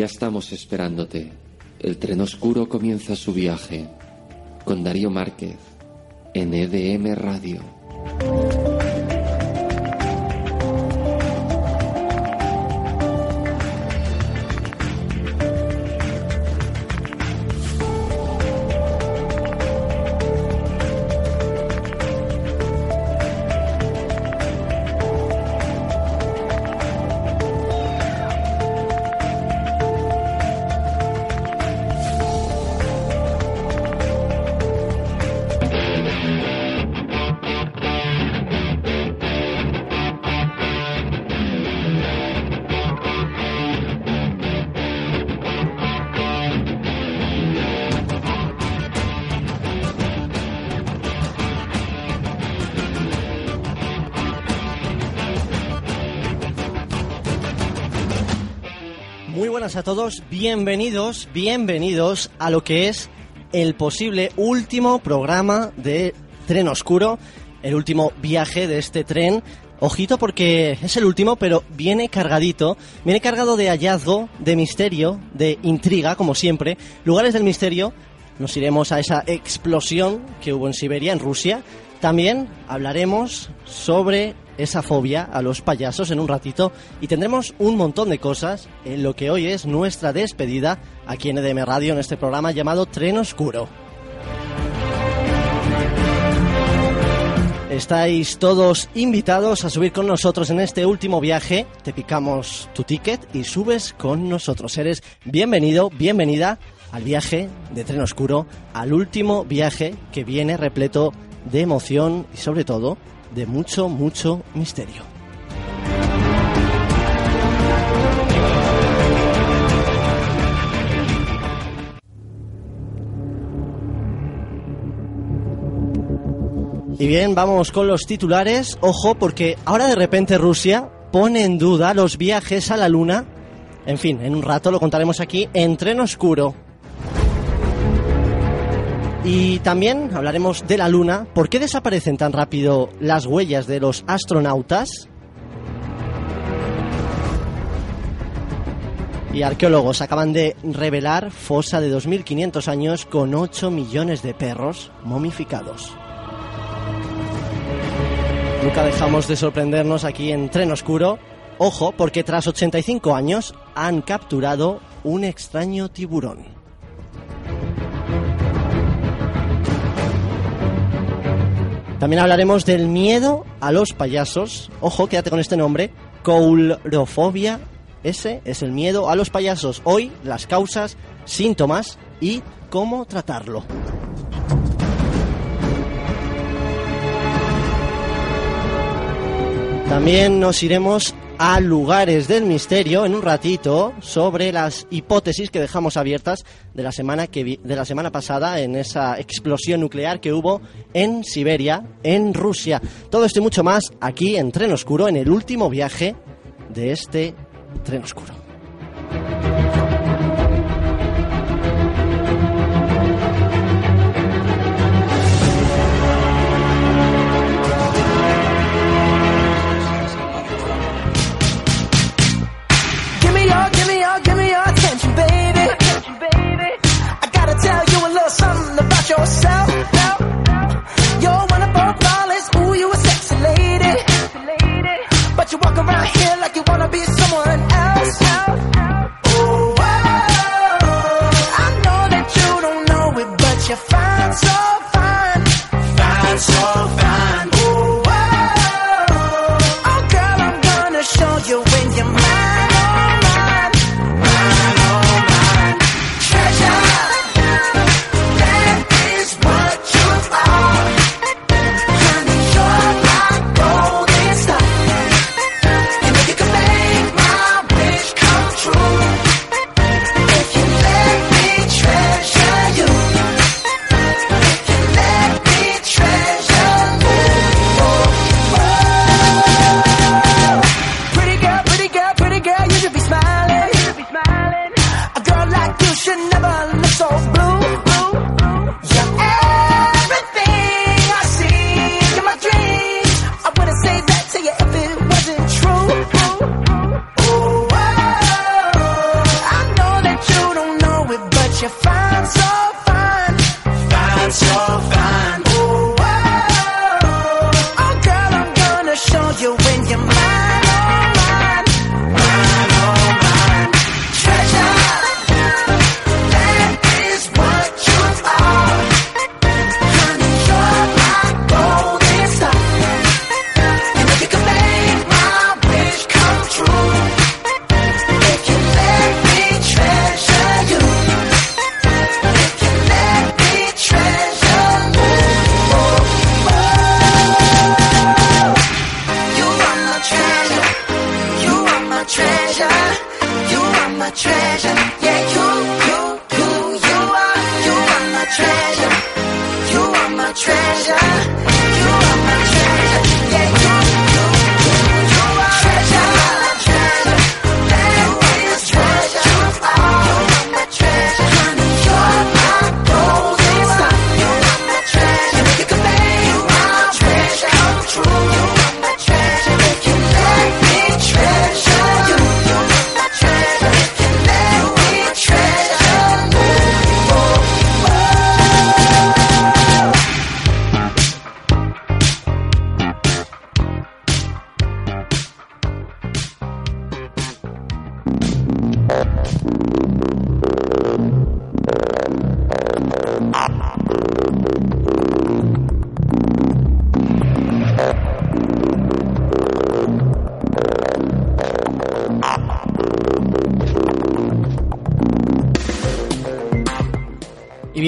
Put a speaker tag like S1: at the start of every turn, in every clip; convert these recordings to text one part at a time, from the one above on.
S1: Ya estamos esperándote. El tren oscuro comienza su viaje. Con Darío Márquez. En EDM Radio.
S2: A todos, bienvenidos, bienvenidos a lo que es el posible último programa de Tren Oscuro, el último viaje de este tren. Ojito porque es el último, pero viene cargadito, viene cargado de hallazgo, de misterio, de intriga, como siempre. Lugares del misterio, nos iremos a esa explosión que hubo en Siberia, en Rusia. También hablaremos sobre esa fobia a los payasos en un ratito y tendremos un montón de cosas en lo que hoy es nuestra despedida aquí en EDM Radio en este programa llamado Tren Oscuro. Estáis todos invitados a subir con nosotros en este último viaje. Te picamos tu ticket y subes con nosotros. Eres bienvenido, bienvenida al viaje de Tren Oscuro, al último viaje que viene repleto de emoción y sobre todo de mucho, mucho misterio. Y bien, vamos con los titulares. Ojo, porque ahora de repente Rusia pone en duda los viajes a la Luna. En fin, en un rato lo contaremos aquí en Tren Oscuro. Y también hablaremos de la Luna. ¿Por qué desaparecen tan rápido las huellas de los astronautas? Y arqueólogos acaban de revelar fosa de 2.500 años con 8 millones de perros momificados. Nunca dejamos de sorprendernos aquí en Tren Oscuro. Ojo, porque tras 85 años han capturado un extraño tiburón. También hablaremos del miedo a los payasos. Ojo, quédate con este nombre. Coulrofobia. Ese es el miedo a los payasos. Hoy las causas, síntomas y cómo tratarlo. También nos iremos a lugares del misterio en un ratito sobre las hipótesis que dejamos abiertas de la semana que de la semana pasada en esa explosión nuclear que hubo en Siberia, en Rusia. Todo esto y mucho más aquí en Tren Oscuro en el último viaje de este Tren Oscuro.
S3: You walk around here like you wanna be someone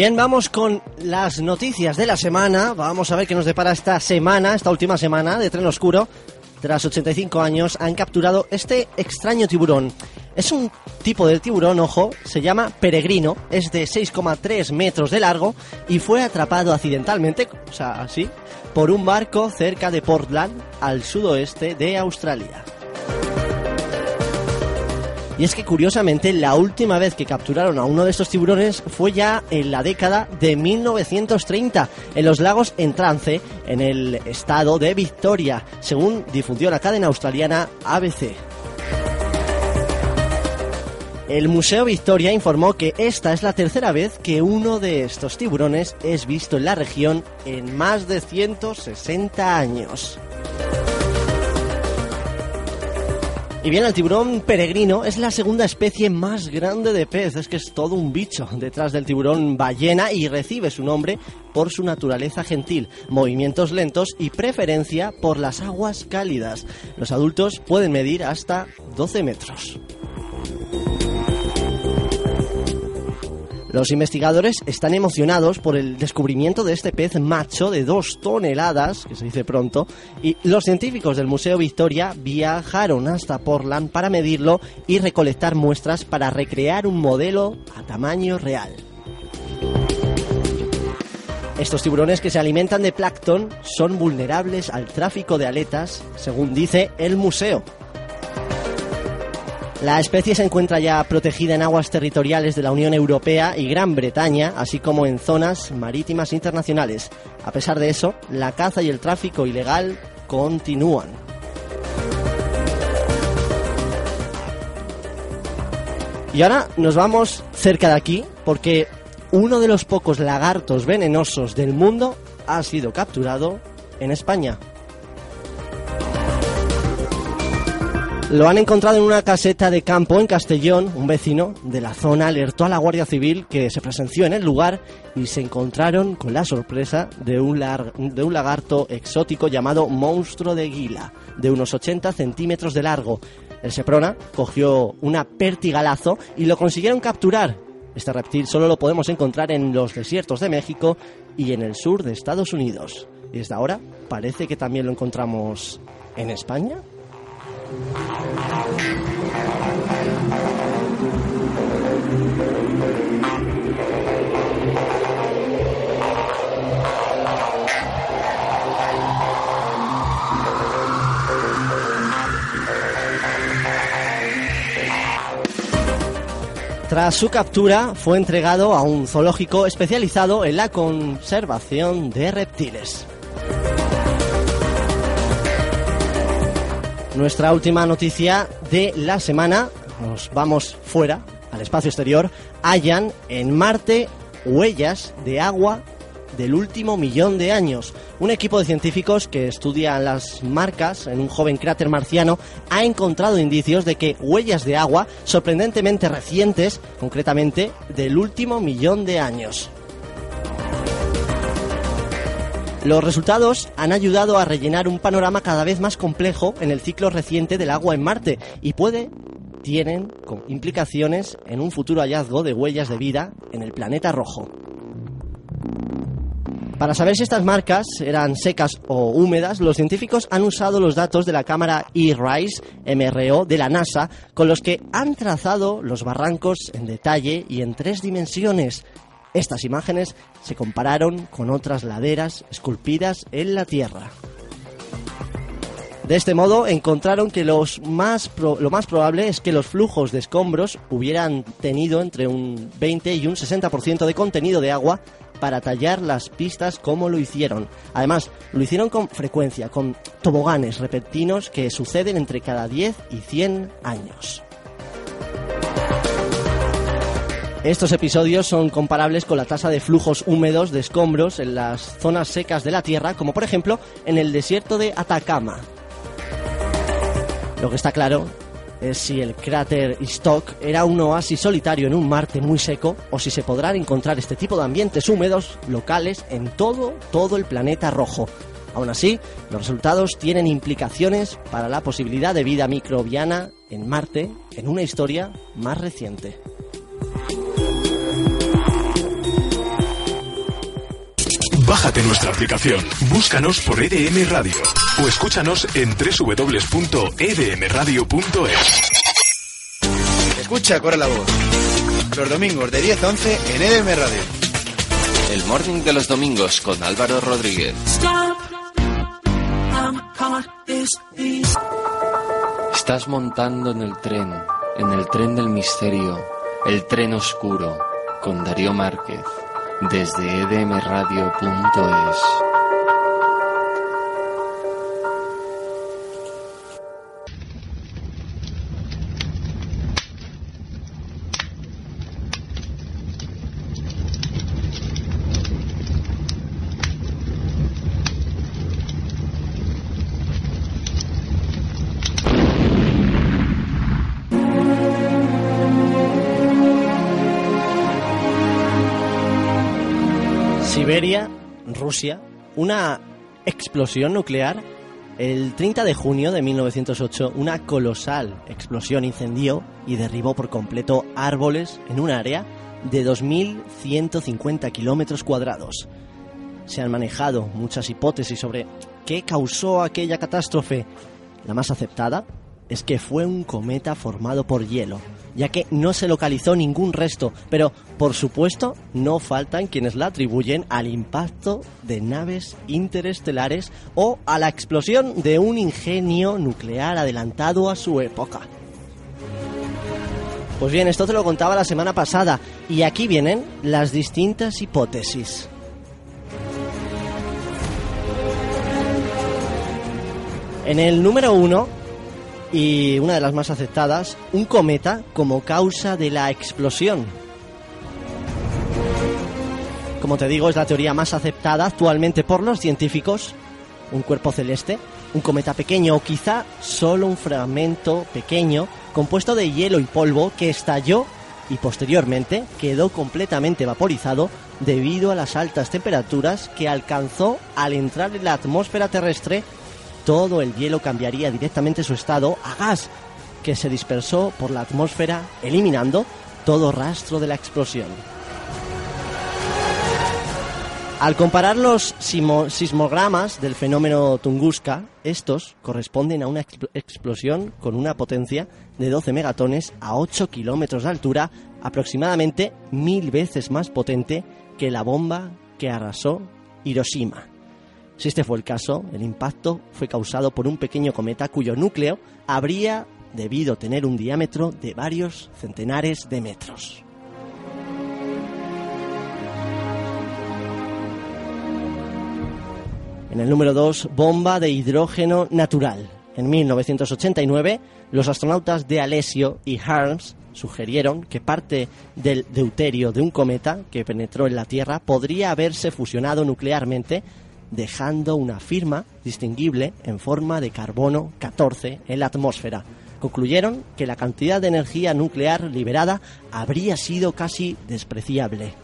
S2: bien, vamos con las noticias de la semana. Vamos a ver qué nos depara esta semana, esta última semana de Tren Oscuro. Tras 85 años han capturado este extraño tiburón. Es un tipo de tiburón, ojo, se llama peregrino, es de 6,3 metros de largo y fue atrapado accidentalmente, o sea, así, por un barco cerca de Portland, al sudoeste de Australia. Y es que curiosamente la última vez que capturaron a uno de estos tiburones fue ya en la década de 1930 en los lagos en trance en el estado de Victoria, según difundió la cadena australiana ABC. El Museo Victoria informó que esta es la tercera vez que uno de estos tiburones es visto en la región en más de 160 años. Y bien, el tiburón peregrino es la segunda especie más grande de pez, es que es todo un bicho detrás del tiburón ballena y recibe su nombre por su naturaleza gentil, movimientos lentos y preferencia por las aguas cálidas. Los adultos pueden medir hasta 12 metros. Los investigadores están emocionados por el descubrimiento de este pez macho de dos toneladas, que se dice pronto, y los científicos del Museo Victoria viajaron hasta Portland para medirlo y recolectar muestras para recrear un modelo a tamaño real. Estos tiburones que se alimentan de plancton son vulnerables al tráfico de aletas, según dice el museo. La especie se encuentra ya protegida en aguas territoriales de la Unión Europea y Gran Bretaña, así como en zonas marítimas internacionales. A pesar de eso, la caza y el tráfico ilegal continúan. Y ahora nos vamos cerca de aquí porque uno de los pocos lagartos venenosos del mundo ha sido capturado en España. Lo han encontrado en una caseta de campo en Castellón. Un vecino de la zona alertó a la Guardia Civil que se presenció en el lugar y se encontraron con la sorpresa de un, lagarto exótico llamado monstruo de Guila, de unos 80 centímetros de largo. El Seprona cogió una pertigalazo y lo consiguieron capturar. Este reptil solo lo podemos encontrar en los desiertos de México y en el sur de Estados Unidos. Y desde ahora parece que también lo encontramos en España. Tras su captura, fue entregado a un zoológico especializado en la conservación de reptiles. Nuestra última noticia de la semana, nos vamos fuera, al espacio exterior, hallan en Marte huellas de agua del último millón de años. Un equipo de científicos que estudian las marcas en un joven cráter marciano ha encontrado indicios de que huellas de agua sorprendentemente recientes, concretamente del último millón de años. Los resultados han ayudado a rellenar un panorama cada vez más complejo en el ciclo reciente del agua en Marte y puede tienen implicaciones en un futuro hallazgo de huellas de vida en el planeta rojo. Para saber si estas marcas eran secas o húmedas, los científicos han usado los datos de la cámara E-RISE MRO de la NASA, con los que han trazado los barrancos en detalle y en tres dimensiones. Estas imágenes se compararon con otras laderas esculpidas en la Tierra. De este modo encontraron que los más lo más probable es que los flujos de escombros hubieran tenido entre un 20 y un 60% de contenido de agua para tallar las pistas como lo hicieron. Además, lo hicieron con frecuencia, con toboganes repentinos que suceden entre cada 10 y 100 años. Estos episodios son comparables con la tasa de flujos húmedos de escombros en las zonas secas de la Tierra, como por ejemplo en el desierto de Atacama. Lo que está claro es si el cráter Stock era un oasis solitario en un Marte muy seco o si se podrán encontrar este tipo de ambientes húmedos locales en todo, todo el planeta rojo. Aún así, los resultados tienen implicaciones para la posibilidad de vida microbiana en Marte en una historia más reciente.
S4: Bájate nuestra aplicación, búscanos por EDM Radio o escúchanos en www.edmradio.es.
S5: Escucha, corre la voz. Los domingos de 10 a 11 en EDM Radio.
S1: El morning de los domingos con Álvaro Rodríguez. Estás montando en el tren, en el tren del misterio, el tren oscuro, con Darío Márquez, desde edmradio.es.
S2: Rusia, una explosión nuclear. El 30 de junio de 1908, una colosal explosión incendió y derribó por completo árboles en un área de 2.150 kilómetros cuadrados. Se han manejado muchas hipótesis sobre qué causó aquella catástrofe. La más aceptada es que fue un cometa formado por hielo, ya que no se localizó ningún resto, pero por supuesto no faltan quienes la atribuyen al impacto de naves interestelares o a la explosión de un ingenio nuclear adelantado a su época. Pues bien, esto te lo contaba la semana pasada y aquí vienen las distintas hipótesis. En el número uno y una de las más aceptadas, un cometa como causa de la explosión. Como te digo, es la teoría más aceptada actualmente por los científicos. Un cuerpo celeste, un cometa pequeño o quizá solo un fragmento pequeño compuesto de hielo y polvo que estalló y posteriormente quedó completamente vaporizado debido a las altas temperaturas que alcanzó al entrar en la atmósfera terrestre todo el hielo cambiaría directamente su estado a gas, que se dispersó por la atmósfera, eliminando todo rastro de la explosión. Al comparar los sismogramas del fenómeno Tunguska, estos corresponden a una expl- explosión con una potencia de 12 megatones a 8 kilómetros de altura, aproximadamente mil veces más potente que la bomba que arrasó Hiroshima. Si este fue el caso, el impacto fue causado por un pequeño cometa cuyo núcleo habría debido tener un diámetro de varios centenares de metros. En el número 2, bomba de hidrógeno natural. En 1989, los astronautas de Alessio y Harms sugirieron que parte del deuterio de un cometa que penetró en la Tierra podría haberse fusionado nuclearmente, dejando una firma distinguible en forma de carbono 14 en la atmósfera. Concluyeron que la cantidad de energía nuclear liberada habría sido casi despreciable.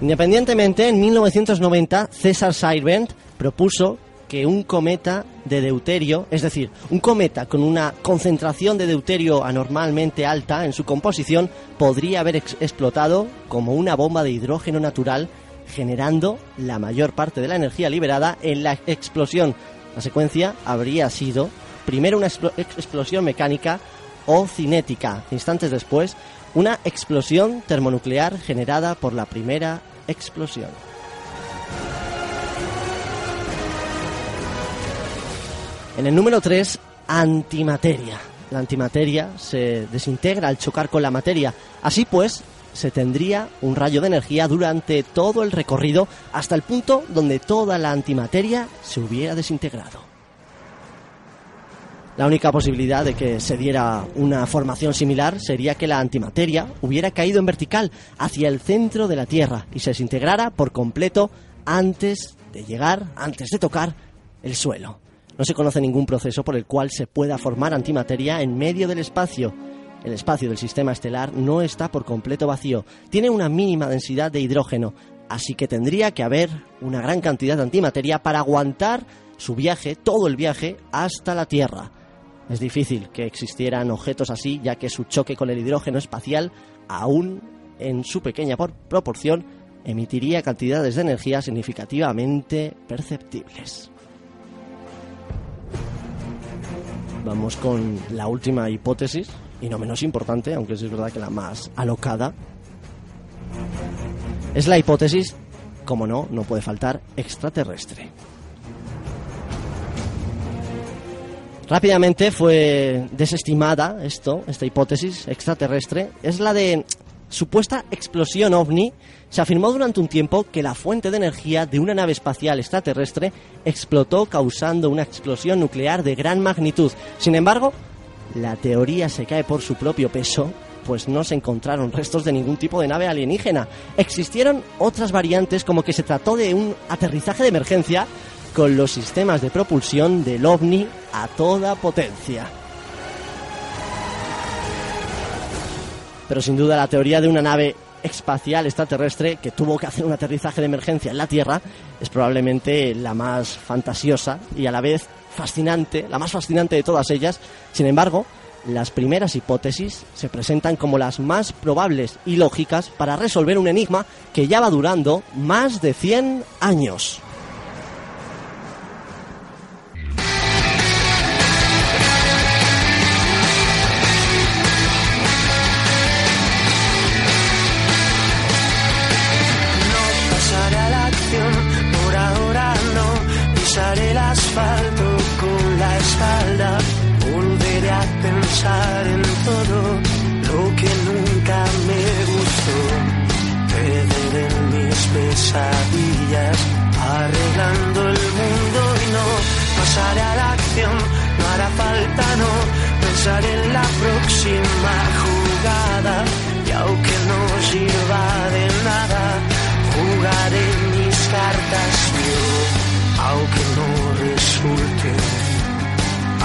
S2: Independientemente, en 1990 César Sirvent propuso que un cometa de deuterio, es decir, un cometa con una concentración de deuterio anormalmente alta en su composición, podría haber ex- explotado como una bomba de hidrógeno natural, generando la mayor parte de la energía liberada en la explosión. La secuencia habría sido primero una explo- ex- explosión mecánica o cinética, instantes después, una explosión termonuclear generada por la primera explosión. En el número 3, antimateria. La antimateria se desintegra al chocar con la materia. Así pues, se tendría un rayo de energía durante todo el recorrido hasta el punto donde toda la antimateria se hubiera desintegrado. La única posibilidad de que se diera una formación similar sería que la antimateria hubiera caído en vertical hacia el centro de la Tierra y se desintegrara por completo antes de llegar, antes de tocar el suelo. No se conoce ningún proceso por el cual se pueda formar antimateria en medio del espacio. El espacio del sistema estelar no está por completo vacío, tiene una mínima densidad de hidrógeno, así que tendría que haber una gran cantidad de antimateria para aguantar su viaje, todo el viaje, hasta la Tierra. Es difícil que existieran objetos así, ya que su choque con el hidrógeno espacial, aún en su pequeña por- proporción, emitiría cantidades de energía significativamente perceptibles. Vamos con la última hipótesis, y no menos importante, aunque es verdad que la más alocada. Es la hipótesis, como no, no puede faltar, extraterrestre. Rápidamente fue desestimada esto, esta hipótesis extraterrestre. Es la de supuesta explosión ovni. Se afirmó durante un tiempo que la fuente de energía de una nave espacial extraterrestre explotó causando una explosión nuclear de gran magnitud. Sin embargo, la teoría se cae por su propio peso, pues no se encontraron restos de ningún tipo de nave alienígena. Existieron otras variantes como que se trató de un aterrizaje de emergencia con los sistemas de propulsión del ovni a toda potencia. Pero sin duda la teoría de una nave espacial extraterrestre que tuvo que hacer un aterrizaje de emergencia en la Tierra es probablemente la más fantasiosa y a la vez fascinante, la más fascinante de todas ellas. Sin embargo, las primeras hipótesis se presentan como las más probables y lógicas para resolver un enigma que ya va durando más de 100 años.
S3: Pasaré a la acción. No hará falta, no. Pensaré en la próxima jugada. Y aunque no sirva de nada, jugaré mis cartas yo, aunque no resulte,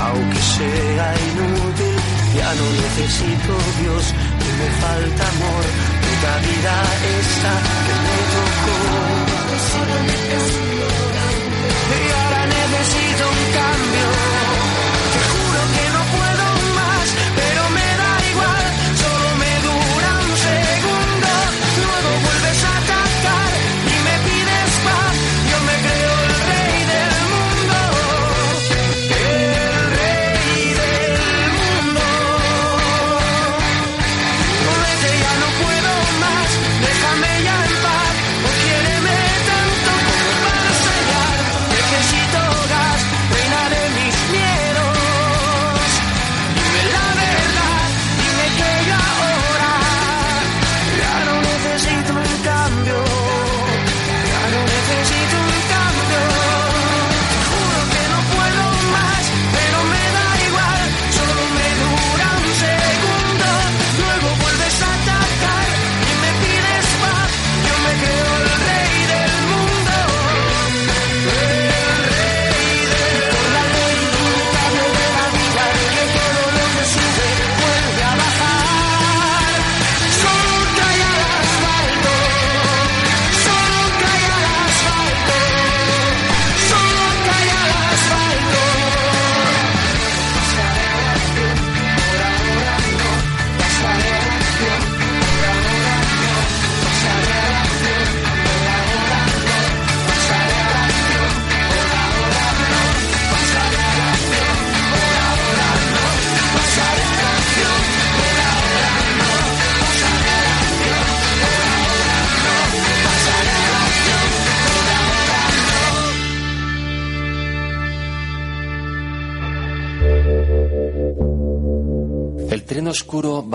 S3: aunque sea inútil, ya no necesito Dios, ni me falta amor, puta vida esta que me tocó. Y ahora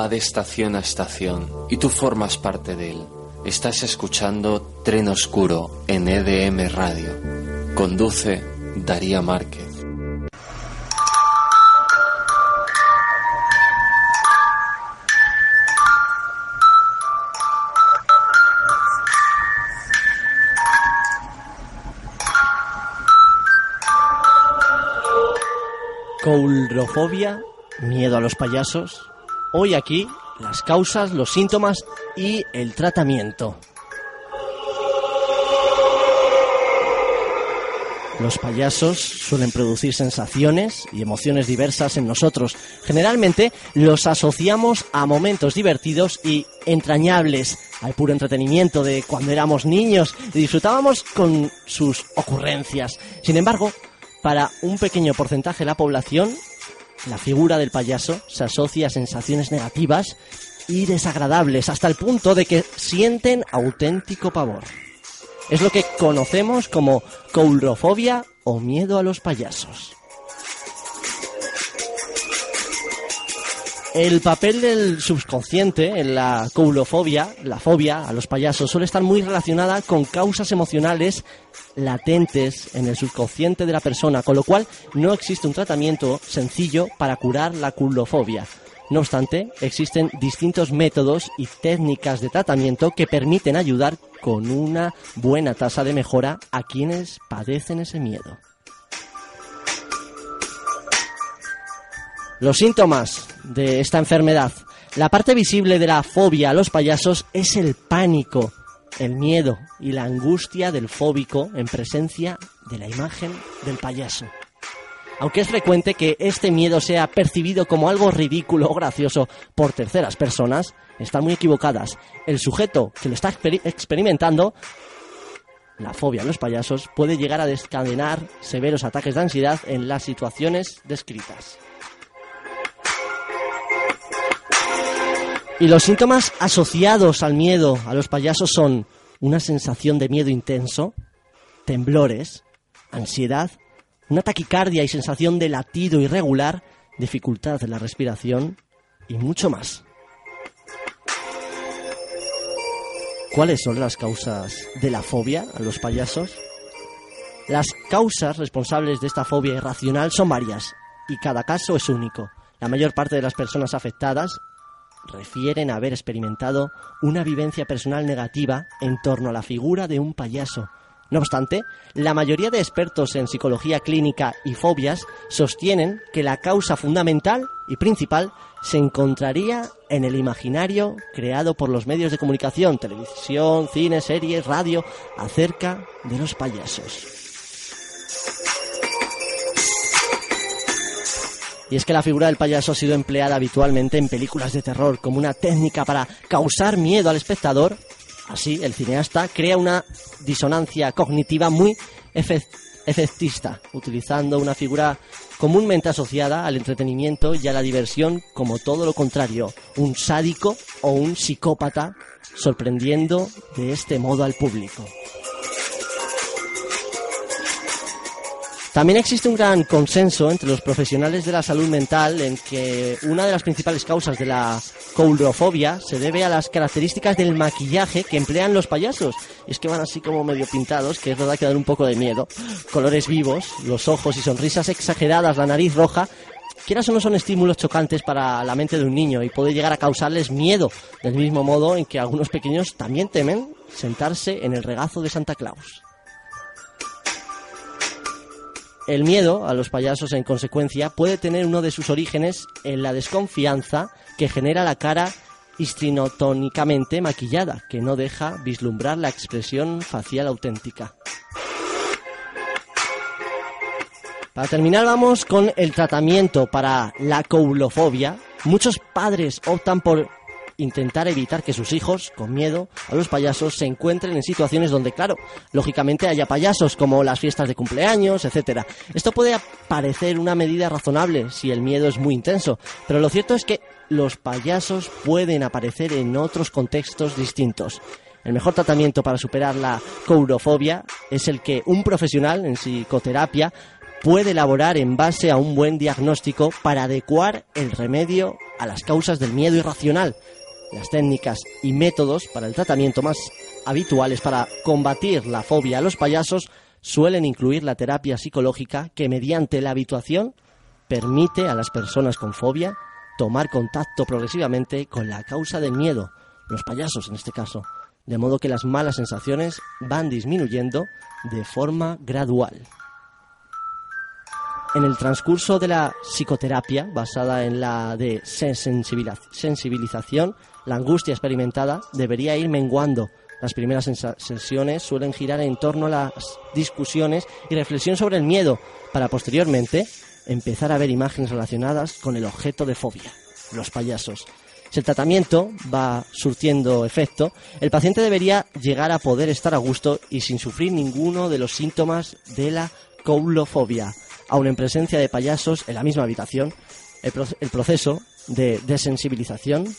S1: de estación a estación y tú formas parte de él. Estás escuchando Tren Oscuro en EDM Radio. Conduce Daría Márquez.
S2: Coulrofobia, miedo a los payasos. Hoy aquí las causas, los síntomas y el tratamiento. Los payasos suelen producir sensaciones y emociones diversas en nosotros. Generalmente los asociamos a momentos divertidos y entrañables, al puro entretenimiento de cuando éramos niños y disfrutábamos con sus ocurrencias. Sin embargo, para un pequeño porcentaje de la población, la figura del payaso se asocia a sensaciones negativas y desagradables hasta el punto de que sienten auténtico pavor. Es lo que conocemos como coulrofobia o miedo a los payasos. El papel del subconsciente en la coulofobia, la fobia a los payasos, suele estar muy relacionada con causas emocionales latentes en el subconsciente de la persona, con lo cual no existe un tratamiento sencillo para curar la coulofobia. No obstante, existen distintos métodos y técnicas de tratamiento que permiten ayudar con una buena tasa de mejora a quienes padecen ese miedo. Los síntomas de esta enfermedad. La parte visible de la fobia a los payasos es el pánico, el miedo y la angustia del fóbico en presencia de la imagen del payaso. Aunque es frecuente que este miedo sea percibido como algo ridículo o gracioso por terceras personas, están muy equivocadas. El sujeto que lo está experimentando, la fobia a los payasos, puede llegar a desencadenar severos ataques de ansiedad en las situaciones descritas. Y los síntomas asociados al miedo a los payasos son una sensación de miedo intenso, temblores, ansiedad, una taquicardia y sensación de latido irregular, dificultad en la respiración y mucho más. ¿Cuáles son las causas de la fobia a los payasos? Las causas responsables de esta fobia irracional son varias y cada caso es único. La mayor parte de las personas afectadas refieren a haber experimentado una vivencia personal negativa en torno a la figura de un payaso, no obstante, la mayoría de expertos en psicología clínica y fobias sostienen que la causa fundamental y principal se encontraría en el imaginario creado por los medios de comunicación, televisión, cine, series, radio, acerca de los payasos. Y es que la figura del payaso ha sido empleada habitualmente en películas de terror como una técnica para causar miedo al espectador Así, el cineasta crea una disonancia cognitiva muy efectista, utilizando una figura comúnmente asociada al entretenimiento y a la diversión como todo lo contrario, un sádico o un psicópata, sorprendiendo de este modo al público. También existe un gran consenso entre los profesionales de la salud mental en que una de las principales causas de la coulrofobia se debe a las características del maquillaje que emplean los payasos. Y es que van así como medio pintados, que es verdad que dan un poco de miedo. Colores vivos, los ojos y sonrisas exageradas, la nariz roja, quieras o no son estímulos chocantes para la mente de un niño y puede llegar a causarles miedo, del mismo modo en que algunos pequeños también temen sentarse en el regazo de Santa Claus. El miedo a los payasos, en consecuencia, puede tener uno de sus orígenes en la desconfianza que genera la cara histrinotónicamente maquillada, que no deja vislumbrar la expresión facial auténtica. Para terminar vamos con el tratamiento para la coulofobia. Muchos padres optan por intentar evitar que sus hijos, con miedo a los payasos, se encuentren en situaciones donde, claro, lógicamente haya payasos, como las fiestas de cumpleaños, etcétera. Esto puede parecer una medida razonable si el miedo es muy intenso, pero lo cierto es que los payasos pueden aparecer en otros contextos distintos. El mejor tratamiento para superar la courofobia es el que un profesional en psicoterapia puede elaborar en base a un buen diagnóstico para adecuar el remedio a las causas del miedo irracional, las técnicas y métodos para el tratamiento más habituales para combatir la fobia a los payasos suelen incluir la terapia psicológica que mediante la habituación permite a las personas con fobia tomar contacto progresivamente con la causa del miedo, los payasos en este caso, de modo que las malas sensaciones van disminuyendo de forma gradual. En el transcurso de la psicoterapia, basada en la sensibilización, la angustia experimentada debería ir menguando. Las primeras sesiones suelen girar en torno a las discusiones y reflexión sobre el miedo, para posteriormente empezar a ver imágenes relacionadas con el objeto de fobia, los payasos. Si el tratamiento va surtiendo efecto, el paciente debería llegar a poder estar a gusto y sin sufrir ninguno de los síntomas de la coulofobia. Aun en presencia de payasos en la misma habitación, el, proceso de desensibilización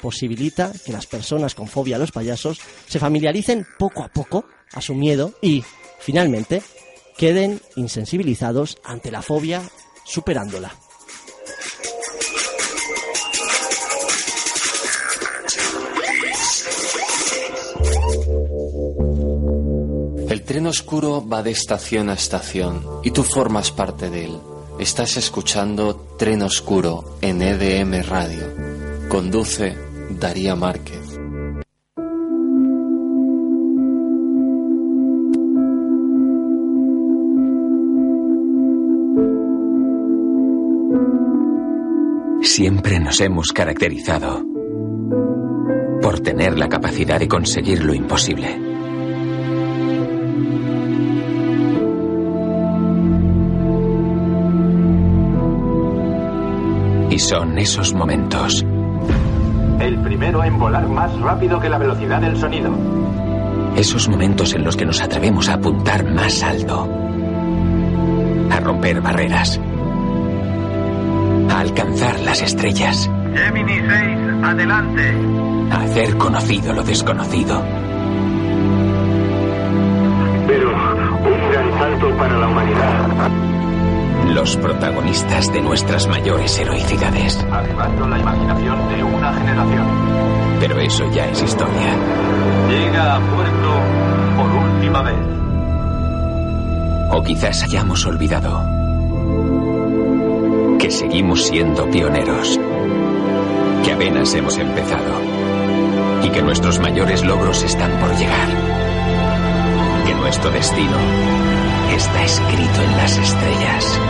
S2: posibilita que las personas con fobia a los payasos se familiaricen poco a poco a su miedo y, finalmente, queden insensibilizados ante la fobia superándola.
S1: Tren oscuro va de estación a estación y tú formas parte de él. Estás escuchando Tren Oscuro en EDM Radio. Conduce Daría Márquez.
S6: Siempre nos hemos caracterizado por tener la capacidad de conseguir lo imposible. Y son esos momentos.
S7: El primero en volar más rápido que la velocidad del sonido.
S6: Esos momentos en los que nos atrevemos a apuntar más alto. A romper barreras a alcanzar las estrellas.
S7: Gemini 6, adelante.
S6: A hacer conocido lo desconocido.
S7: Pero un gran salto para la humanidad.
S6: Los protagonistas de nuestras mayores heroicidades.
S7: Activando la imaginación de una generación.
S6: Pero eso ya es historia.
S7: Llega a puerto por última vez.
S6: O quizás hayamos olvidado que seguimos siendo pioneros, que apenas hemos empezado y que nuestros mayores logros están por llegar, nuestro destino está escrito en las estrellas.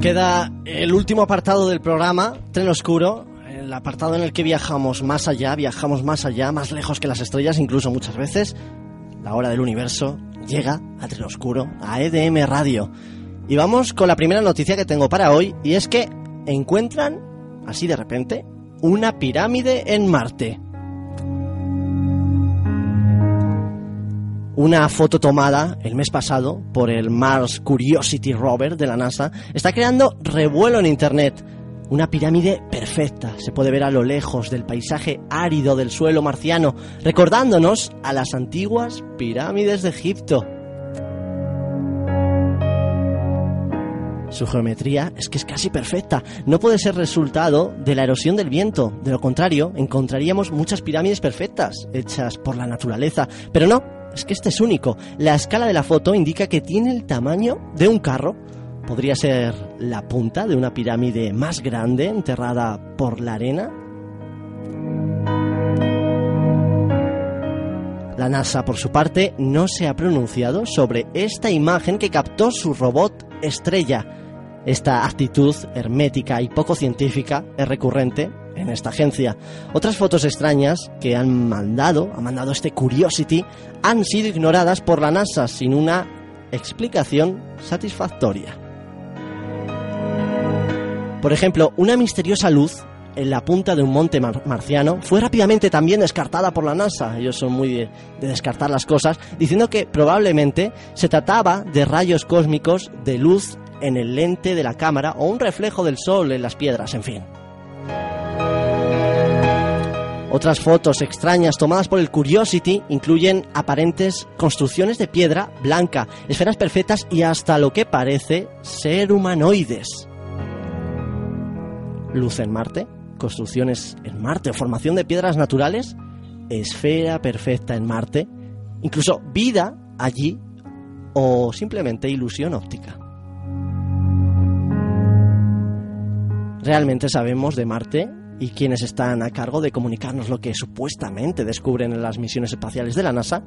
S2: queda el último apartado del programa, Tren Oscuro, el apartado en el que viajamos más allá, viajamos más allá, más lejos que las estrellas, incluso muchas veces. La hora del universo llega a Tren Oscuro, a EDM Radio. Y vamos con la primera noticia que tengo para hoy, y es que encuentran, así de repente, una pirámide en Marte. Una foto tomada el mes pasado por el Mars Curiosity Rover de la NASA está creando revuelo en Internet. Una pirámide perfecta se puede ver a lo lejos del paisaje árido del suelo marciano, recordándonos a las antiguas pirámides de Egipto. Su geometría es que es casi perfecta. No puede ser resultado de la erosión del viento. De lo contrario, encontraríamos muchas pirámides perfectas, hechas por la naturaleza. Pero no, es que este es único. La escala de la foto indica que tiene el tamaño de un carro. Podría ser la punta de una pirámide más grande enterrada por la arena. La NASA, por su parte, no se ha pronunciado sobre esta imagen que captó su robot estrella. Esta actitud hermética y poco científica es recurrente en esta agencia. Otras fotos extrañas que han mandado, ha mandado este Curiosity, han sido ignoradas por la NASA sin una explicación satisfactoria. Por ejemplo, una misteriosa luz en la punta de un monte marciano fue rápidamente también descartada por la NASA. Ellos son muy de, de, descartar las cosas, diciendo que probablemente se trataba de rayos cósmicos de luz en el lente de la cámara o un reflejo del sol en las piedras, en fin. Otras fotos extrañas tomadas por el Curiosity incluyen aparentes construcciones de piedra blanca, esferas perfectas y hasta lo que parece ser humanoides. Luz en Marte, construcciones en Marte formación de piedras naturales, esfera perfecta en Marte, incluso vida allí o simplemente ilusión óptica. ¿Realmente sabemos de Marte y quiénes están a cargo de comunicarnos lo que supuestamente descubren en las misiones espaciales de la NASA?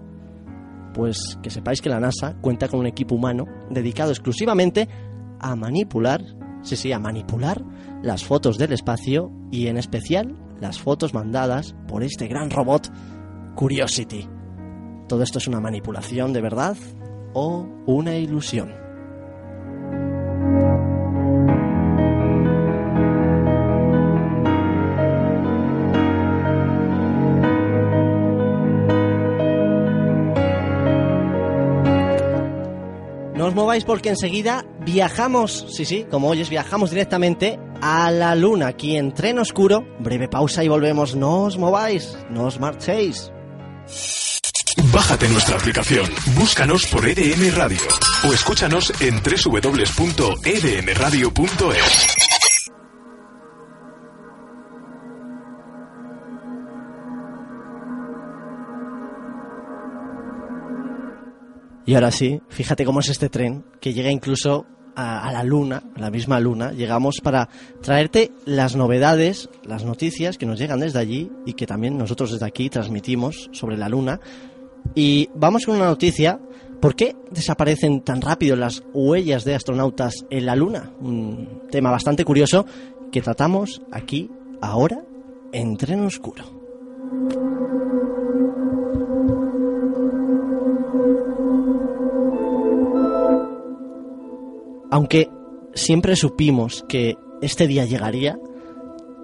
S2: Pues que sepáis que la NASA cuenta con un equipo humano dedicado exclusivamente a manipular, sí, sí, a manipular las fotos del espacio y en especial las fotos mandadas por este gran robot Curiosity. ¿Todo esto es una manipulación de verdad o una ilusión? No os mováis porque enseguida viajamos, sí, sí, como oyes, viajamos directamente a la luna aquí en tren oscuro. Breve pausa y volvemos. No os mováis, no os marchéis.
S4: Bájate nuestra aplicación, búscanos por EDM Radio o escúchanos en www.edmradio.es.
S2: Y ahora sí, fíjate cómo es este tren, que llega incluso a, la luna, a la misma luna. Llegamos para traerte las novedades, las noticias que nos llegan desde allí y que también nosotros desde aquí transmitimos sobre la luna. Y vamos con una noticia. ¿Por qué desaparecen tan rápido las huellas de astronautas en la luna? Un tema bastante curioso que tratamos aquí, ahora, en Tren Oscuro. Aunque siempre supimos que este día llegaría,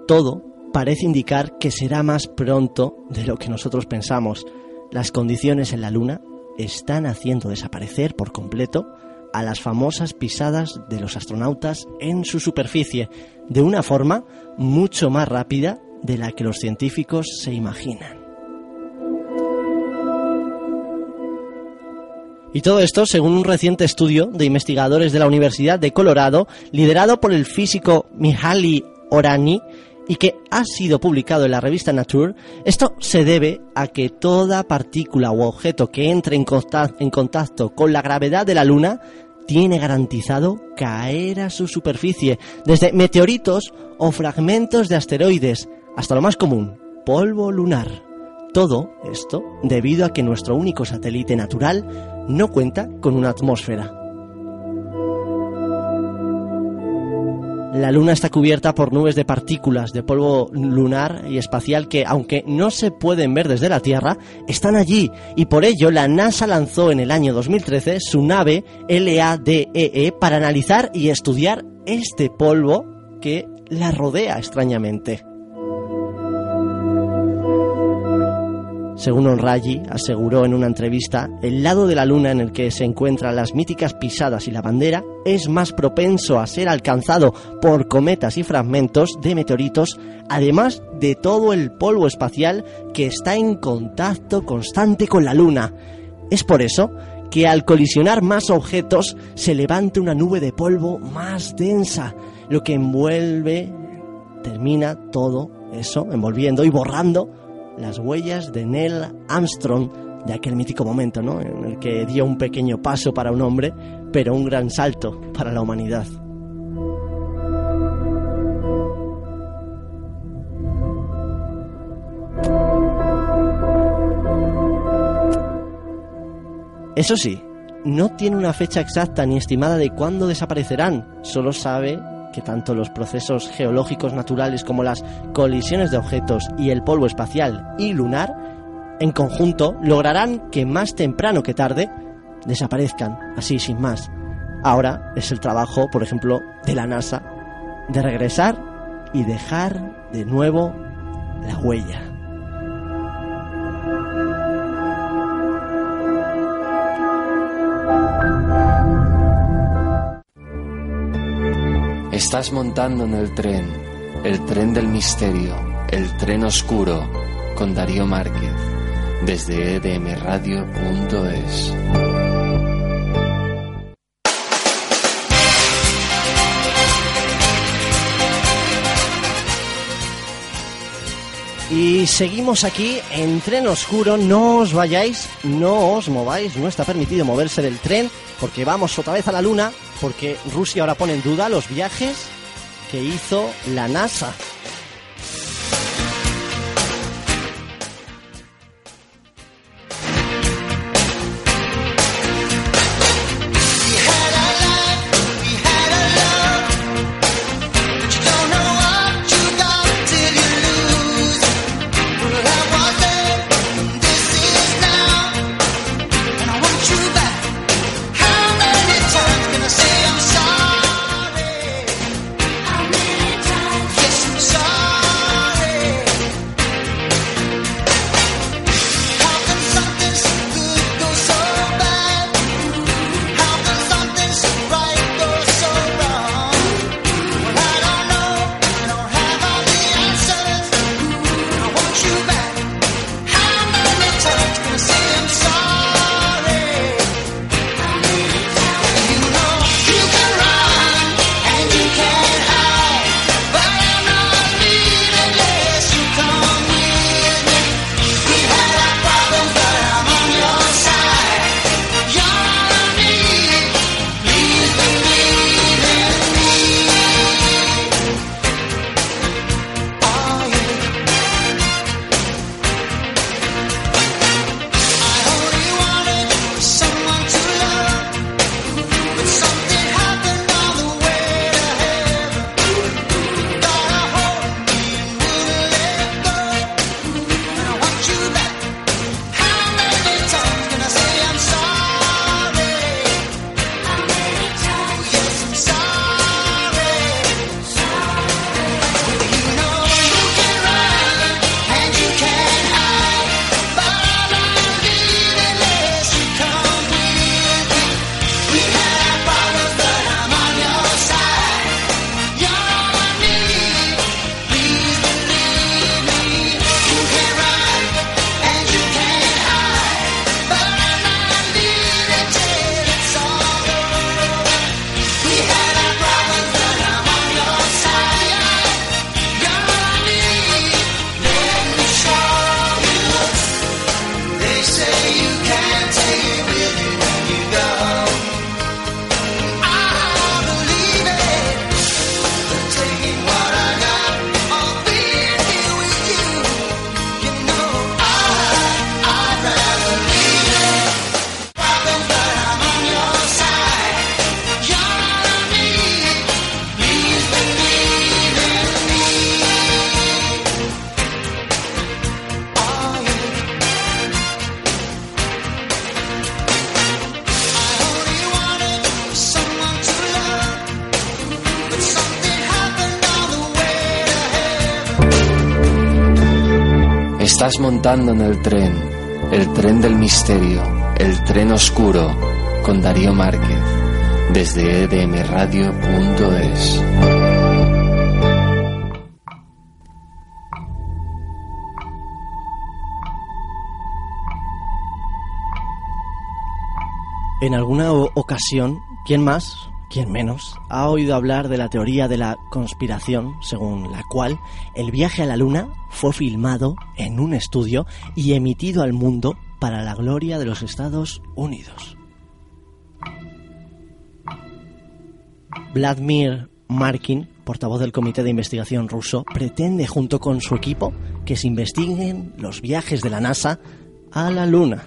S2: todo parece indicar que será más pronto de lo que nosotros pensamos. Las condiciones en la Luna están haciendo desaparecer por completo a las famosas pisadas de los astronautas en su superficie, de una forma mucho más rápida de la que los científicos se imaginan. Y todo esto según un reciente estudio de investigadores de la Universidad de Colorado, liderado por el físico Mihaly Orani, y que ha sido publicado en la revista Nature, esto se debe a que toda partícula o objeto que entre en contacto con la gravedad de la Luna tiene garantizado caer a su superficie, desde meteoritos o fragmentos de asteroides, hasta lo más común, polvo lunar. Todo esto debido a que nuestro único satélite natural no cuenta con una atmósfera. La Luna está cubierta por nubes de partículas de polvo lunar y espacial que, aunque no se pueden ver desde la Tierra, están allí y por ello la NASA lanzó en el año 2013 su nave LADEE E para analizar y estudiar este polvo que la rodea extrañamente. Según Onrayi aseguró en una entrevista, el lado de la Luna en el que se encuentran las míticas pisadas y la bandera es más propenso a ser alcanzado por cometas y fragmentos de meteoritos, además de todo el polvo espacial que está en contacto constante con la Luna. Es por eso que al colisionar más objetos se levanta una nube de polvo más densa, lo que envuelve, termina todo eso, envolviendo y borrando las huellas de Neil Armstrong de aquel mítico momento, ¿no? En el que dio un pequeño paso para un hombre, pero un gran salto para la humanidad. Eso sí, no tiene una fecha exacta ni estimada de cuándo desaparecerán, solo sabe que tanto los procesos geológicos naturales como las colisiones de objetos y el polvo espacial y lunar, en conjunto, lograrán que más temprano que tarde desaparezcan, así sin más. Ahora es el trabajo, por ejemplo, de la NASA, de regresar y dejar de nuevo la huella.
S1: Estás montando en el tren, el tren del misterio, el tren oscuro, con Darío Márquez, desde edmradio.es.
S8: Y seguimos aquí en tren oscuro, no os vayáis, no os mováis, no está permitido moverse del tren porque vamos otra vez a la luna, porque Rusia ahora pone en duda los viajes que hizo la NASA.
S1: Montando en el tren, el tren del misterio, el tren oscuro, con Darío Márquez, desde edmradio.es.
S8: En alguna ocasión, ¿quién más, quién menos, ha oído hablar de la teoría de la conspiración, según la cual el viaje a la Luna fue filmado en un estudio y emitido al mundo para la gloria de los Estados Unidos? Vladimir Markin, portavoz del Comité de Investigación ruso, pretende junto con su equipo que se investiguen los viajes de la NASA a la Luna.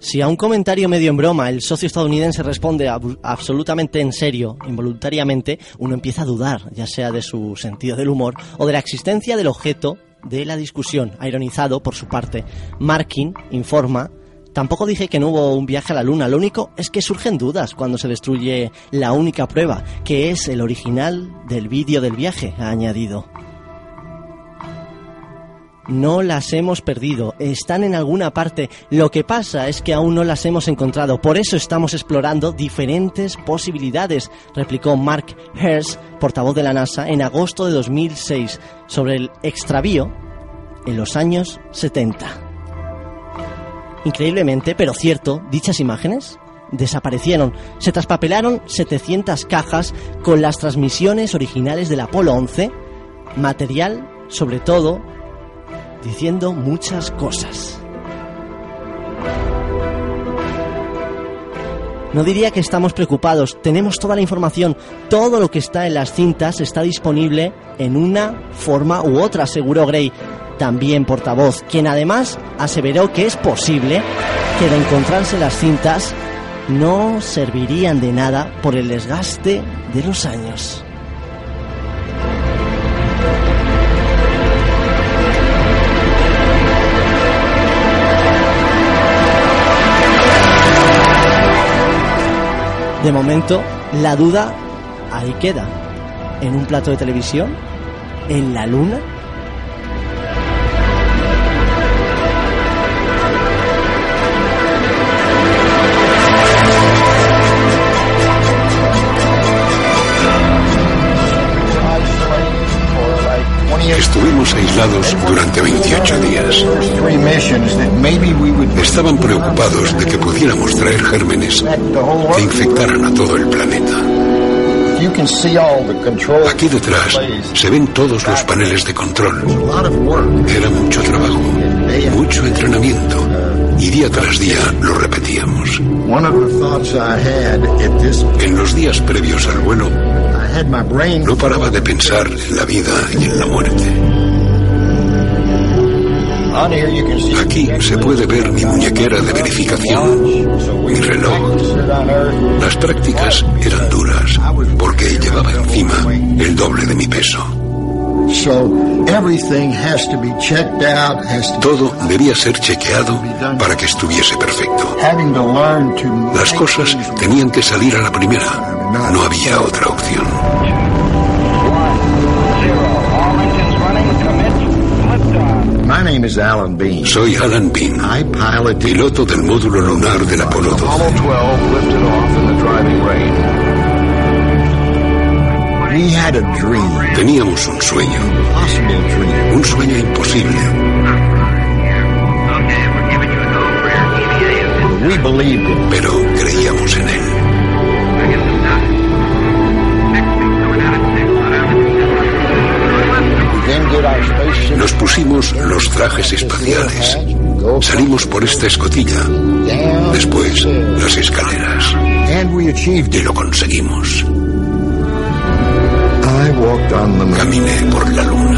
S8: Si a un comentario medio en broma el socio estadounidense responde ab- absolutamente en serio, involuntariamente, uno empieza a dudar, ya sea de su sentido del humor o de la existencia del objeto de la discusión. Ironizado, por su parte, Markin informa. Tampoco dije que no hubo un viaje a la Luna, lo único es que surgen dudas cuando se destruye la única prueba, que es el original del vídeo del viaje, ha añadido. No las hemos perdido, están en alguna parte. Lo que pasa es que aún no las hemos encontrado, por eso estamos explorando diferentes posibilidades, replicó Mark Hertz, portavoz de la NASA, en agosto de 2006, sobre el extravío en los años 70. Increíblemente, pero cierto, dichas imágenes desaparecieron. Se traspapelaron 700 cajas con las transmisiones originales del Apolo 11
S2: material, sobre todo, diciendo muchas cosas. No diría que estamos preocupados, tenemos toda la información, todo lo que está en las cintas está disponible en una forma u otra, aseguró Gray, también portavoz, quien además aseveró que es posible que de encontrarse las cintas no servirían de nada por el desgaste de los años. De momento, la duda ahí queda. ¿En un plato de televisión? ¿En la luna?
S9: Estuvimos aislados durante 28 días. Estaban preocupados de que pudiéramos traer gérmenes que infectaran a todo el planeta. Aquí detrás se ven todos los paneles de control. Era mucho trabajo, mucho entrenamiento y día tras día lo repetíamos. En los días previos al vuelo, no paraba de pensar en la vida y en la muerte. Aquí se puede ver mi muñequera de verificación, mi reloj. Las prácticas eran duras porque llevaba encima el doble de mi peso. Todo debía ser chequeado para que estuviese perfecto. Las cosas tenían que salir a la primera. No había otra opción. Soy Alan Bean, piloto del módulo lunar del Apolo 12. Teníamos un sueño, un sueño imposible. Pero creíamos en él. Nos pusimos los trajes espaciales. Salimos por esta escotilla. Después, las escaleras. Y lo conseguimos. Caminé por la luna.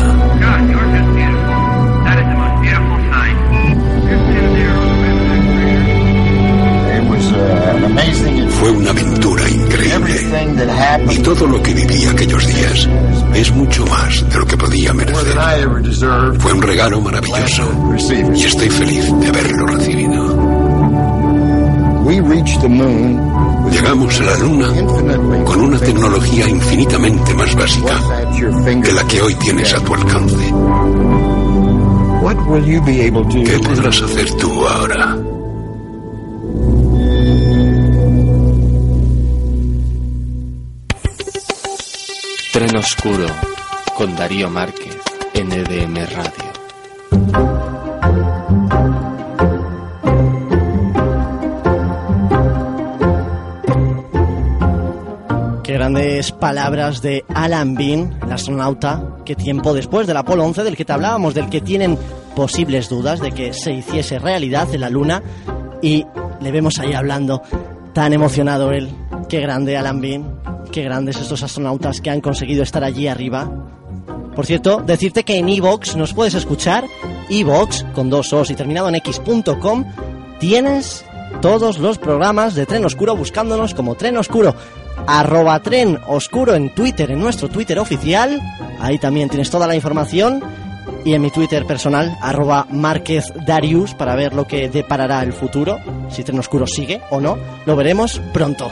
S9: Y todo lo que viví aquellos días es mucho más de lo que podía merecer. Fue un regalo maravilloso y estoy feliz de haberlo recibido. Llegamos a la Luna con una tecnología infinitamente más básica que la que hoy tienes a tu alcance. ¿Qué podrás hacer tú ahora?
S1: Tren Oscuro con Darío Márquez en EDM Radio.
S2: Qué grandes palabras de Alan Bean, el astronauta que tiempo después del Apolo 11, del que te hablábamos, del que tienen posibles dudas de que se hiciese realidad en la Luna, y le vemos ahí hablando, tan emocionado él. Qué grande Alan Bean, qué grandes estos astronautas que han conseguido estar allí arriba. Por cierto, decirte que en Evox nos puedes escuchar, Evox con dos os y terminado en x.com, tienes todos los programas de Tren Oscuro buscándonos como Tren Oscuro. Arroba Tren Oscuro en Twitter, en nuestro Twitter oficial. Ahí también tienes toda la información. Y en mi Twitter personal, arroba Márquez Darius, para ver lo que deparará el futuro. Si Tren Oscuro sigue o no, lo veremos pronto.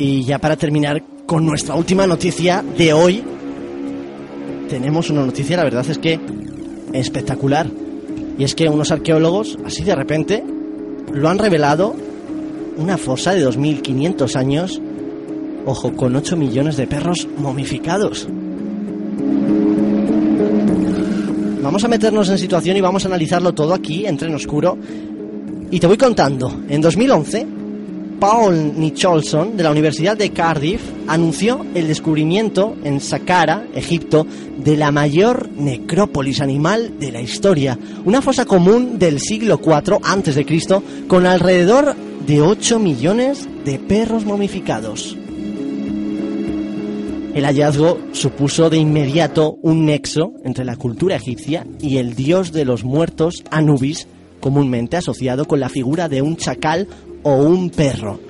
S2: Y ya para terminar con nuestra última noticia de hoy, tenemos una noticia, la verdad es que espectacular. Y es que unos arqueólogos, así de repente, lo han revelado una fosa de 2.500 años, ojo, con 8 millones de perros momificados. Vamos a meternos en situación y vamos a analizarlo todo aquí, en Tren Oscuro. Y te voy contando. En 2011, Paul Nicholson, de la Universidad de Cardiff, anunció el descubrimiento en Saqqara, Egipto, de la mayor necrópolis animal de la historia. Una fosa común del siglo IV a.C., con alrededor de 8 millones de perros momificados. El hallazgo supuso de inmediato un nexo entre la cultura egipcia y el dios de los muertos Anubis, comúnmente asociado con la figura de un chacal o un perro.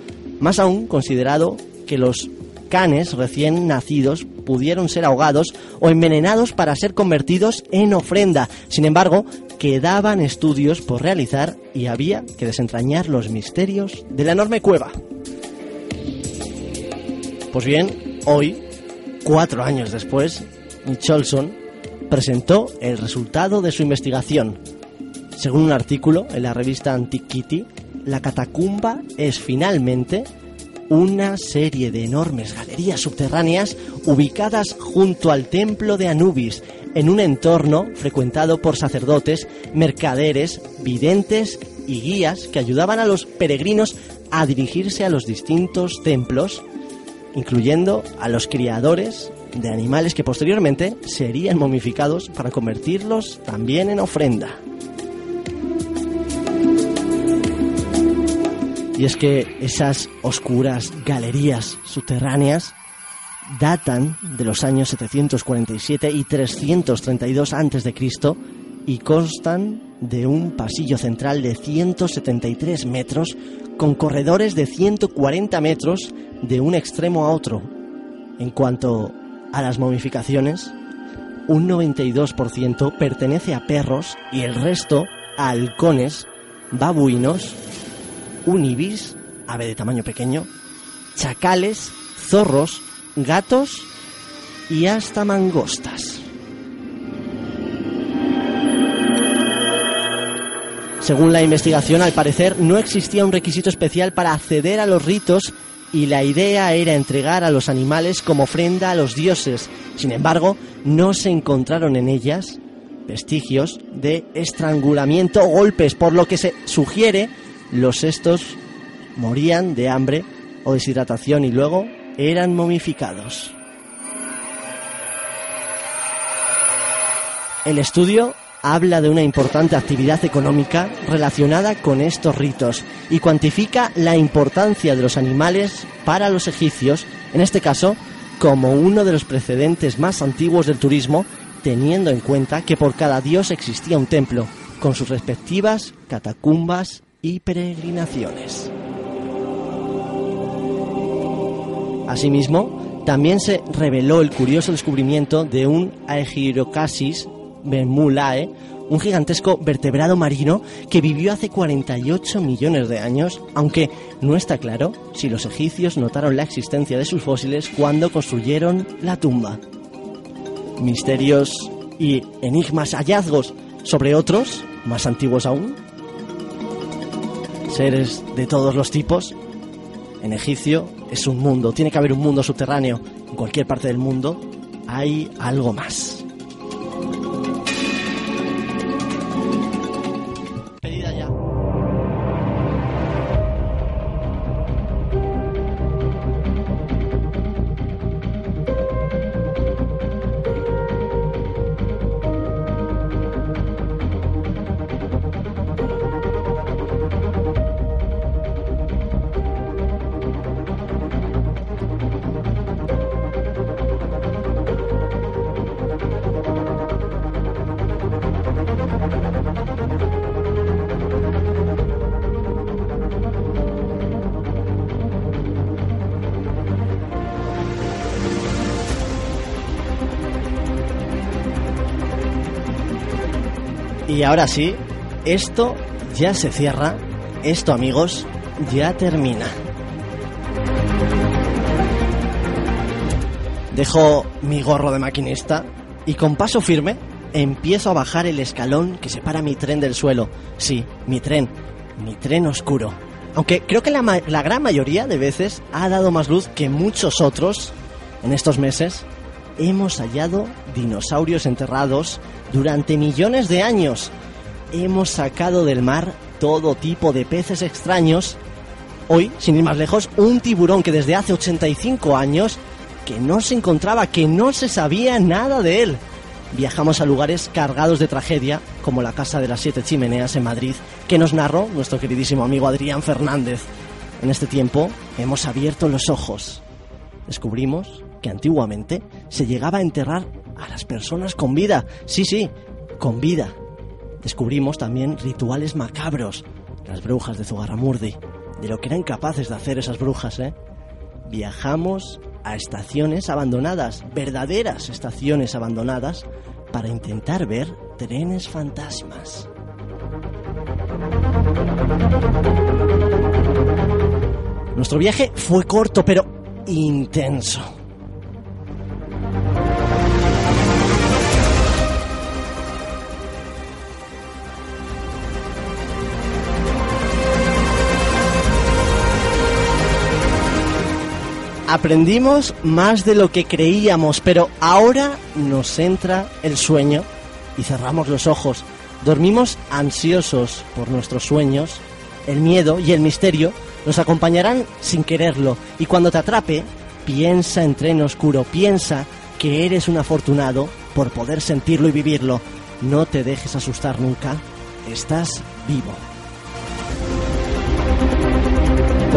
S2: Más aún considerado que los canes recién nacidos pudieron ser ahogados o envenenados para ser convertidos en ofrenda. Sin embargo, quedaban estudios por realizar y había que desentrañar los misterios de la enorme cueva. Pues bien, hoy Cuatro años después, Nicholson presentó el resultado de su investigación. Según un artículo en la revista Antiquity, la catacumba es finalmente una serie de enormes galerías subterráneas ubicadas junto al templo de Anubis, en un entorno frecuentado por sacerdotes, mercaderes, videntes y guías que ayudaban a los peregrinos a dirigirse a los distintos templos incluyendo a los criadores de animales que posteriormente serían momificados para convertirlos también en ofrenda. Y es que esas oscuras galerías subterráneas datan de los años 747 y 332 a.C. y constan de un pasillo central de 173 metros con corredores de 140 metros de un extremo a otro. En cuanto a las momificaciones, un 92% pertenece a perros y el resto a halcones, babuinos, unibis, ave de tamaño pequeño, chacales, zorros, gatos y hasta mangostas. Según la investigación, al parecer no existía un requisito especial para acceder a los ritos y la idea era entregar a los animales como ofrenda a los dioses. Sin embargo, no se encontraron en ellas vestigios de estrangulamiento o golpes, por lo que se sugiere los estos morían de hambre o deshidratación y luego eran momificados. El estudio habla de una importante actividad económica relacionada con estos ritos y cuantifica la importancia de los animales para los egipcios, en este caso, como uno de los precedentes más antiguos del turismo, teniendo en cuenta que por cada dios existía un templo, con sus respectivas catacumbas y peregrinaciones. Asimismo, también se reveló el curioso descubrimiento de un Aegirocasis Bermulae, un gigantesco vertebrado marino que vivió hace 48 millones de años, aunque no está claro si los egipcios notaron la existencia de sus fósiles cuando construyeron la tumba. Misterios y enigmas hallazgos sobre otros, más antiguos aún. Seres de todos los tipos. En egipcio es un mundo, tiene que haber un mundo subterráneo. En cualquier parte del mundo hay algo más. Ahora sí, esto ya se cierra, esto amigos ya termina. Dejo mi gorro de maquinista y con paso firme empiezo a bajar el escalón que separa mi tren del suelo. Sí, mi tren, mi tren oscuro. Aunque creo que la, gran mayoría de veces ha dado más luz que muchos otros en estos meses. Hemos hallado dinosaurios enterrados durante millones de años. Hemos sacado del mar todo tipo de peces extraños. Hoy, sin ir más lejos, un tiburón que desde hace 85 años que no se encontraba, que no se sabía nada de él. Viajamos a lugares cargados de tragedia, como la Casa de las Siete Chimeneas en Madrid, que nos narró nuestro queridísimo amigo Adrián Fernández. En este tiempo hemos abierto los ojos. Descubrimos que antiguamente se llegaba a enterrar a las personas con vida. Sí, sí, con vida. Descubrimos también rituales macabros, las brujas de Zugarramurdi, de lo que eran capaces de hacer esas brujas, ¿eh? Viajamos a estaciones abandonadas, verdaderas estaciones abandonadas, para intentar ver trenes fantasmas. Nuestro viaje fue corto pero intenso. Aprendimos más de lo que creíamos, pero ahora nos entra el sueño y cerramos los ojos. Dormimos ansiosos por nuestros sueños. El miedo y el misterio nos acompañarán sin quererlo. Y cuando te atrape, piensa en tren oscuro, piensa que eres un afortunado por poder sentirlo y vivirlo. No te dejes asustar nunca. Estás vivo.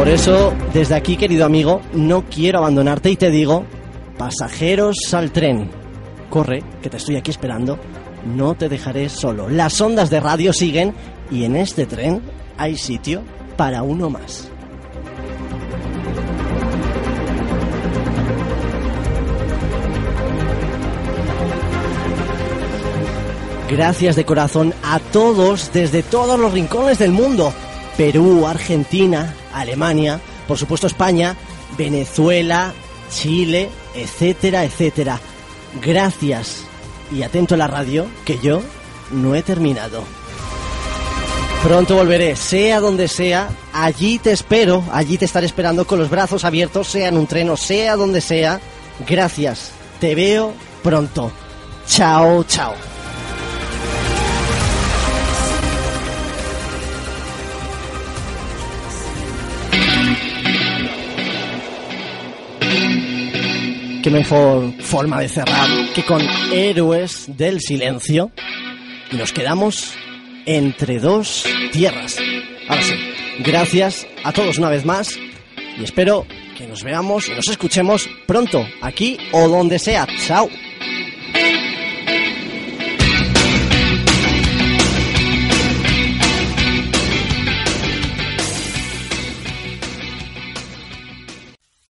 S2: Por eso, desde aquí, querido amigo, no quiero abandonarte y te digo, pasajeros al tren. Corre, que te estoy aquí esperando. No te dejaré solo. Las ondas de radio siguen y en este tren hay sitio para uno más. Gracias de corazón a todos desde todos los rincones del mundo. Perú, Argentina, Alemania, por supuesto España, Venezuela, Chile, etcétera, etcétera. Gracias y atento a la radio, que yo no he terminado. Pronto volveré, sea donde sea, allí te espero, allí te estaré esperando con los brazos abiertos, sea en un tren o sea donde sea. Gracias, te veo pronto. Chao, chao. Qué mejor forma de cerrar que con Héroes del Silencio. Y nos quedamos entre dos tierras. Ahora sí, gracias a todos una vez más y espero que nos veamos y nos escuchemos pronto, aquí o donde sea. Chao.